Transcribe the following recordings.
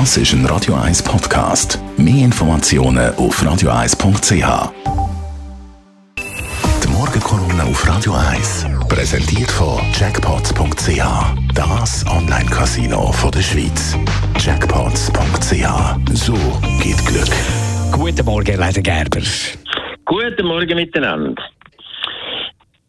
Das ist ein Radio 1 Podcast. Mehr Informationen auf radio1.ch. Die Morgenkolumne auf Radio 1 präsentiert von Jackpots.ch. Das Online-Casino der Schweiz. Jackpots.ch. So geht Glück. Guten Morgen, Leiter Gerber. Guten Morgen miteinander.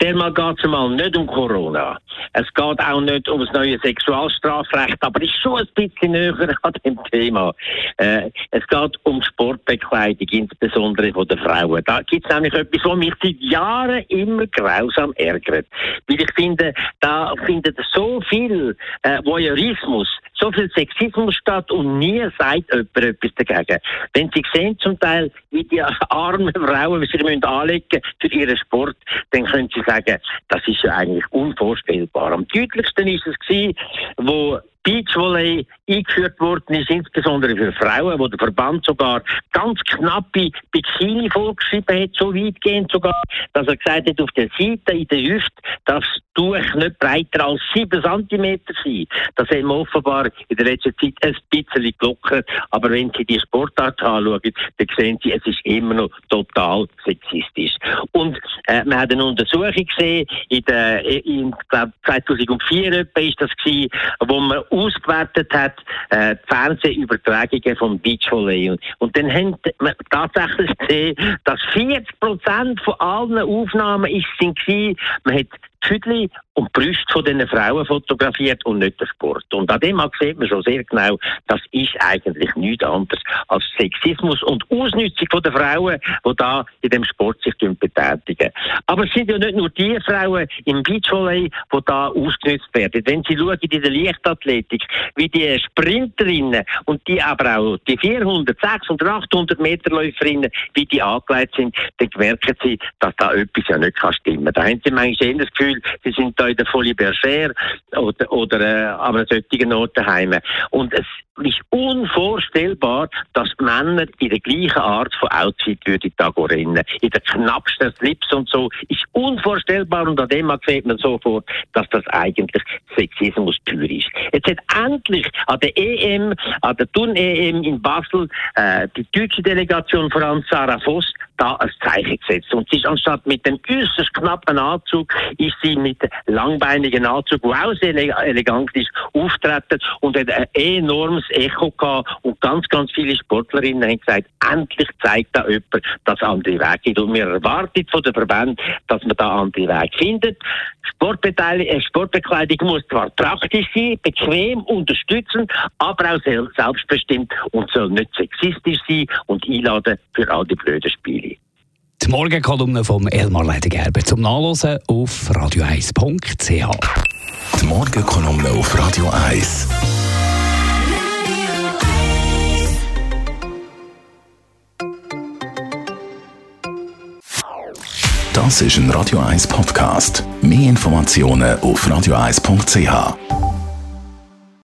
Dermal geht es mal nicht um Corona. Es geht auch nicht um das neue Sexualstrafrecht, aber ist schon ein bisschen näher an dem Thema. Äh, es geht um Sportbekleidung, insbesondere von den Frauen. Da gibt es nämlich etwas, was mich seit Jahren immer grausam ärgert. Weil ich finde, da findet so viel äh, Voyeurismus, so viel Sexismus statt und nie sagt jemand etwas dagegen. Wenn Sie sehen zum Teil, wie die armen Frauen sich anlegen für ihren Sport, dann können Sie sagen, das ist ja eigentlich unvorstellbar. Am deutlichsten ist es gewesen, wo Beachvolley eingeführt worden ist, insbesondere für Frauen, wo der Verband sogar ganz knappe Bikini vorgeschrieben hat, so weitgehend sogar, dass er gesagt hat, auf der Seite in der Hüfte darf das Tuch nicht breiter als 7 cm sein. Das haben wir offenbar in der letzten Zeit ein bisschen gelockert, aber wenn Sie die Sportart anschauen, dann sehen Sie, es ist immer noch total sexistisch. Und äh, wir haben eine Untersuchung gesehen, in, der, in glaub, 2004 etwa ist das gewesen, wo man ausgewertet hat, äh, die Fernsehübertragungen vom Beachvolley. Und, dann haben wir tatsächlich gesehen, dass 40 Prozent von allen Aufnahmen gewesen, man hat Füdli und die Brüste von diesen Frauen fotografiert und nicht der Sport. Und an dem sieht man schon sehr genau, das ist eigentlich nichts anderes als Sexismus und Ausnutzung der Frauen, die da in dem Sport sich betätigen. Aber es sind ja nicht nur die Frauen im Beachvolley, die da ausgenutzt werden. Wenn Sie schauen in der Leichtathletik, wie die Sprinterinnen und die aber auch die 400, 600, 800 Meterläuferinnen, wie die angelegt sind, dann merken Sie, dass da etwas ja nicht kann. Da haben Sie manchmal eher das Gefühl, Sie sind da in der Folie Bergère oder, oder äh, an solchen Ort daheim. Und es ist unvorstellbar, dass Männer in der gleichen Art von Outfit würden da rennen. In der knappsten Slips und so. Ist unvorstellbar und an dem sieht man sofort, dass das eigentlich Sexismus pur ist. Jetzt hat endlich an der EM, an der Turn-EM in Basel, äh, die deutsche Delegation, allem Sarah Voss, da ein Zeichen gesetzt. Und sie ist anstatt mit dem äußerst knappen Anzug, ist sie mit langbeinigen Anzug, der auch sehr elegant ist, auftreten und hat ein enormes Echo gehabt. Und ganz, ganz viele Sportlerinnen haben gesagt, endlich zeigt da jemand, dass andere Weg gibt. Und wir erwarten von den Verbänden, dass man da andere Weg findet. Äh, Sportbekleidung muss zwar praktisch sein, bequem, unterstützend, aber auch selbstbestimmt und soll nicht sexistisch sein und einladen für all die blöden Spiele. Die Morgenkolumne vom Elmar Leidegerber zum Nachlesen auf radio1.ch. Die Morgenkolumne auf Radio 1. Das ist ein Radio 1 Podcast. Mehr Informationen auf radio1.ch.